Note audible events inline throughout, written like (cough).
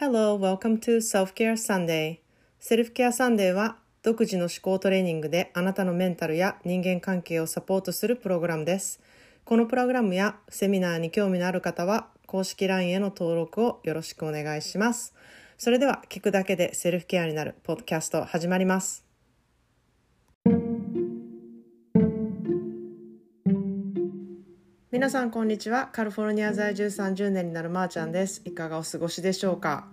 Hello, welcome to Self-Care Sunday. セルフケアサンデーは独自の思考トレーニングであなたのメンタルや人間関係をサポートするプログラムです。このプログラムやセミナーに興味のある方は公式 LINE への登録をよろしくお願いします。それでは聞くだけでセルフケアになるポッドキャスト始まります。皆さんこんにちは。カリフォルニア在住30年になるまーちゃんです。いかがお過ごしでしょうか、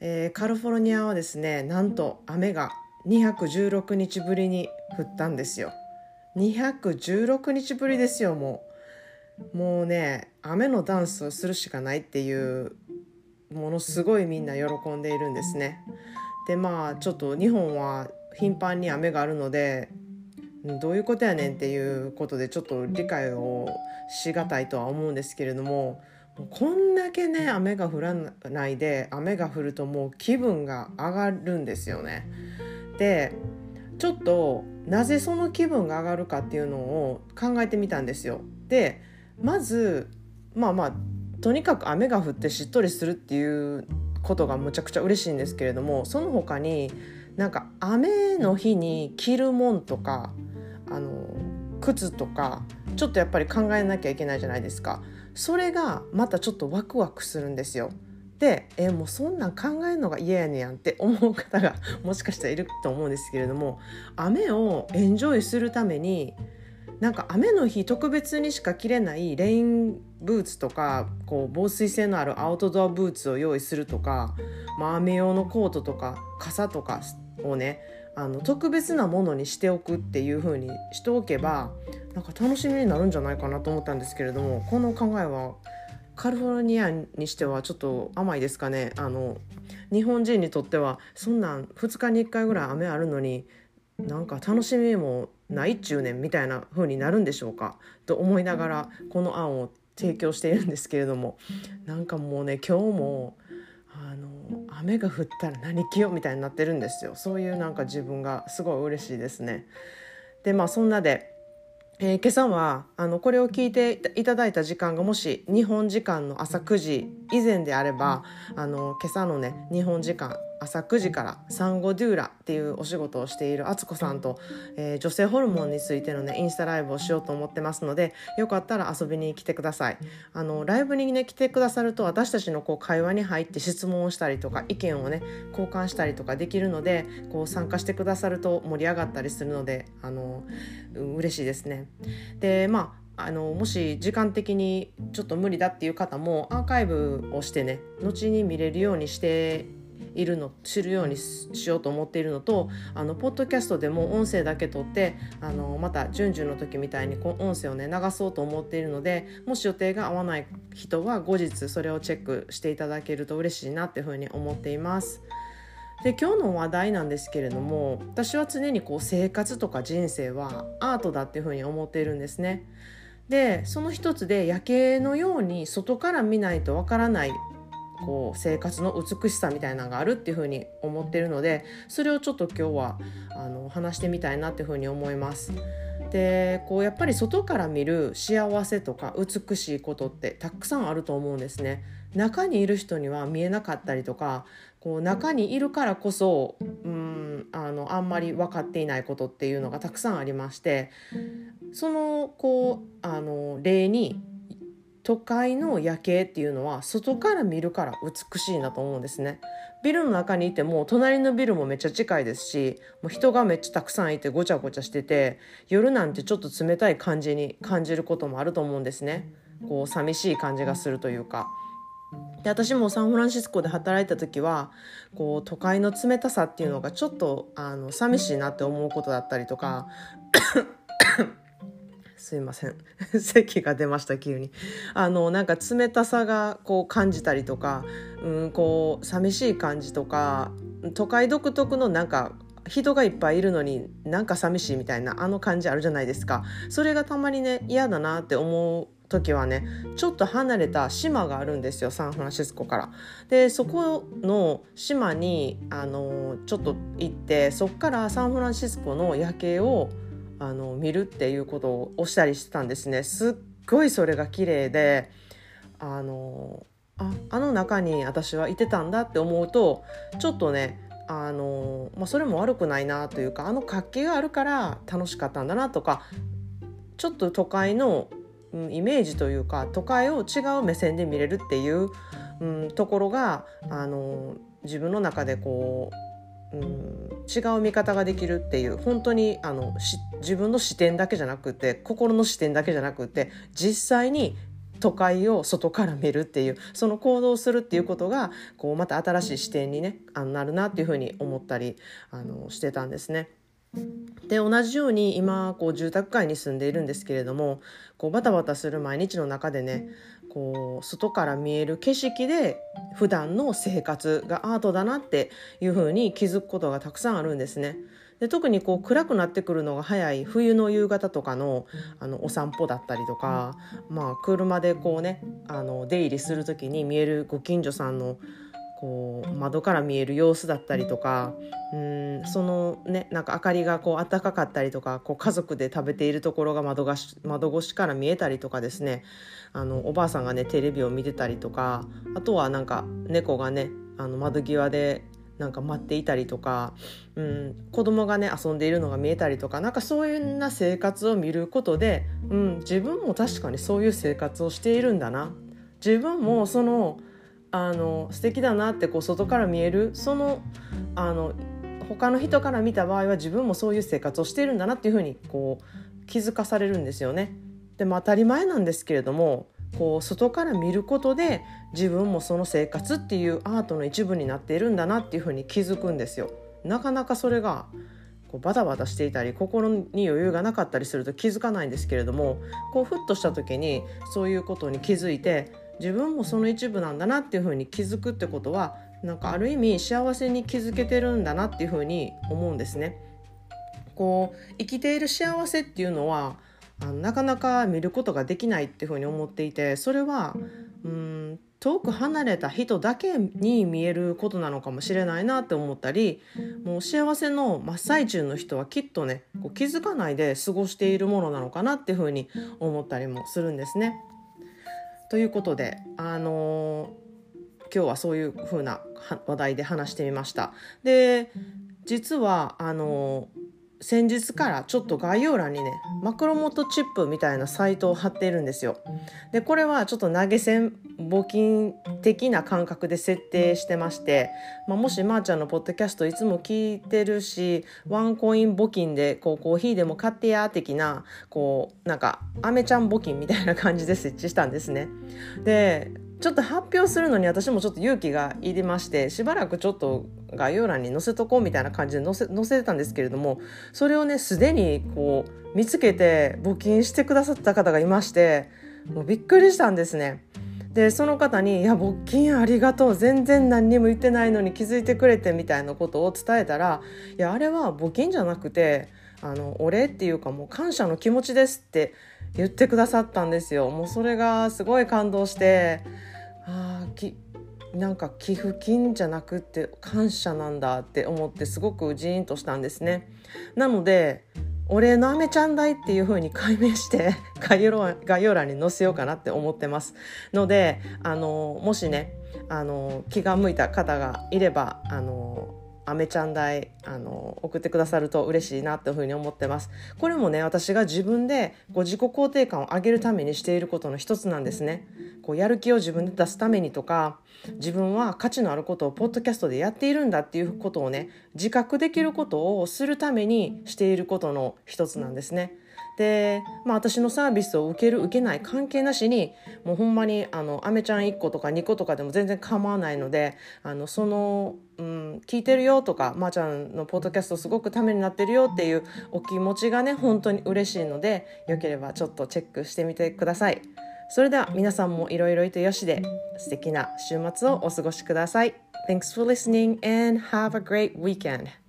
えーカリフォルニアはですねなんと雨が216日ぶりに降ったんですよ。216日ぶりですよもう。もうね雨のダンスをするしかないっていうものすごいみんな喜んでいるんですね。でまあちょっと日本は頻繁に雨があるのでうんどういうことやねんっていうことでちょっと理解をしがたいとは思うんですけれどもこんだけね雨が降らないで雨が降るともう気分が上がるんですよね。でちょっとなぜその気分が上がるかっていうのを考えてみたんですよ。でまずまあまあとにかく雨が降ってしっとりするっていうことがむちゃくちゃ嬉しいんですけれどもその他になんか雨の日に着るもんとかあの靴とかちょっとやっぱり考えなきゃいけないじゃないですか。それがまたちょっとワクワクするんですよ。でえもうそんなん考えるのが嫌やねやんって思う方がもしかしたらいると思うんですけれども雨をエンジョイするためになんか雨の日特別にしか着れないレインブーツとかこう防水性のあるアウトドアブーツを用意するとか、まあ、雨用のコートとか傘とかをねあの特別なものにしておくっていう風にしておけばなんか楽しみになるんじゃないかなと思ったんですけれどもこの考えはカリフォルニアにしてはちょっと甘いですかね。あの日本人にとってはそんなん2日に1回ぐらい雨あるのになんか楽しみもないっちゅうねんみたいな風になるんでしょうか？と思いながらこの案を提供しているんですけれども。なんかもうね今日もあの雨が降ったら何着ようみたいになってるんですよ。そういうなんか自分がすごい嬉しいですね。でまあそんなで、えー今朝はあのこれを聞いていただいた時間がもし日本時間の朝9時以前であればあの今朝のね日本時間朝9時からサンゴデューラっていうお仕事をしている敦子さんと、えー女性ホルモンについてのねインスタライブをしようと思ってますのでよかったら遊びに来てください。あのライブにね来てくださると私たちのこう会話に入って質問をしたりとか意見をね交換したりとかできるのでこう参加してくださると盛り上がったりするのであの嬉しいですね。でまああのもし時間的にちょっと無理だっていう方もアーカイブをしてね後に見れるようにしているの知るようにしようと思っているのとあのポッドキャストでも音声だけ撮ってあのまた順々の時みたいにこう音声をね流そうと思っているのでもし予定が合わない人は後日それをチェックしていただけると嬉しいなっていうふうに思っています。で今日の話題なんですけれども私は常にこう生活とか人生はアートだっていうふうに思っているんですね。でその一つで夜景のように外から見ないとわからないこう生活の美しさみたいなのがあるっていうふうに思ってるのでそれをちょっと今日はあの話してみたいなっていうふうに思います。でこうやっぱり外から見る幸せとか美しいことってたくさんあると思うんですね。中にいる人には見えなかったりとかこう中にいるからこそうんあのあんまり分かっていないことっていうのがたくさんありましてそのこうあの例に都会の夜景っていうのは外から見るから美しいなと思うんですね。ビルの中にいても隣のビルもめっちゃ近いですしもう人がめっちゃたくさんいてごちゃごちゃしてて夜なんてちょっと冷たい感じに感じることもあると思うんですね。こう寂しい感じがするというか。で私もサンフランシスコで働いた時はこう都会の冷たさっていうのがちょっとあの寂しいなって思うことだったりとかすいません。(laughs) 咳が出ました急に。あのなんか冷たさがこう感じたりとか、うん、こう寂しい感じとか都会独特のなんか人がいっぱいいるのになんか寂しいみたいなあの感じあるじゃないですか。それがたまにね嫌だなって思う時はねちょっと離れた島があるんですよサンフランシスコから。でそこの島にあのちょっと行ってそっからサンフランシスコの夜景をあの見るっていうことをしたりしてたんですね。すっごいそれが綺麗であのああの中に私はいてたんだって思うとちょっとねあの、まあ、それも悪くないなというかあの活気があるから楽しかったんだなとかちょっと都会の、イメージというか都会を違う目線で見れるっていう、うん、ところがあの自分の中でこうう、ん、違う見方ができるっていう本当にあの自分の視点だけじゃなくて心の視点だけじゃなくて実際に都会を外から見るっていうその行動するっていうことがこうまた新しい視点にねあなるなっていうふうに思ったりあのしてたんですね。で同じように今こう住宅街に住んでいるんですけれどもこうバタバタする毎日の中でねこう外から見える景色で普段の生活がアートだなっていうふうに気づくことがたくさんあるんですね。で特にこう暗くなってくるのが早い冬の夕方とかのあのお散歩だったりとか、まあ、車でこうねあの出入りする時に見えるご近所さんのこう窓から見える様子だったりとかうんそのねなんか明かりがこう暖かかったりとかこう家族で食べているところが窓がし窓越しから見えたりとかですね。あのおばあさんがねテレビを見てたりとかあとはなんか猫がねあの窓際でなんか待っていたりとか、うん、子供がね遊んでいるのが見えたりとかなんかそういうな生活を見ることで、うん、自分も確かにそういう生活をしているんだな。自分もそのあの素敵だなってこう外から見えるそのあの他の人から見た場合は自分もそういう生活をしているんだなっていうふうにこう気づかされるんですよね。でも当たり前なんですけれどもこう外から見ることで自分もその生活っていうアートの一部になっているんだなっていうふうに気づくんですよ。なかなかそれがこうバタバタしていたり心に余裕がなかったりすると気づかないんですけれどもこうふっとした時にそういうことに気づいて自分もその一部なんだなっていうふうに気づくってことはなんかある意味幸せに気づけてるんだなっていうふうに思うんですね。こう生きている幸せっていうのはあのなかなか見ることができないっていうふうに思っていてそれはうん遠く離れた人だけに見えることなのかもしれないなって思ったりもう幸せの真っ最中の人はきっとねこう気づかないで過ごしているものなのかなっていうふうに思ったりもするんですね。ということであのー、今日はそういう風な話題で話してみました。で実はあのー先日からちょっと概要欄にねマクロモトチップみたいなサイトを貼っているんですよ。でこれはちょっと投げ銭募金的な感覚で設定してまして、まあ、もしまーちゃんのポッドキャストいつも聞いてるしワンコイン募金でこうコーヒーでも買ってや的なこうなんかアメちゃん募金みたいな感じで設置したんですね。でちょっと発表するのに私もちょっと勇気がいりましてしばらくちょっと概要欄に載せとこうみたいな感じで載せ載せてたんですけれどもそれをねすでにこう見つけて募金してくださった方がいましてもうびっくりしたんですね。でその方に「いや募金ありがとう全然何にも言ってないのに気づいてくれて」みたいなことを伝えたら「いやあれは募金じゃなくてあのお礼っていうかもう感謝の気持ちです」って言ってくださったんですよ。もうそれがすごい感動してあきなんか寄付金じゃなくって感謝なんだって思ってすごくジーンとしたんですね。なのでお礼のアメちゃん代っていう風に解明して (laughs) 概要欄に載せようかなって思ってます。のであのもしねあの気が向いた方がいればあのアメちゃん代あの送ってくださると嬉しいなというふうに思ってます。これもね私が自分でこう自己肯定感を上げるためにしていることの一つなんですね。こうやる気を自分で出すためにとか自分は価値のあることをポッドキャストでやっているんだっていうことをね自覚できることをするためにしていることの一つなんですね。で、まあ、私のサービスを受ける受けない関係なしにもうほんまにあのアメちゃん1個とか2個とかでも全然構わないのであのその、うん、聞いてるよとかまー、あ、ちゃんのポッドキャストすごくためになってるよっていうお気持ちがね本当に嬉しいのでよければちょっとチェックしてみてください。それでは皆さんもいろいろいとよしで素敵な週末をお過ごしください。Thanks for listening and have a great weekend.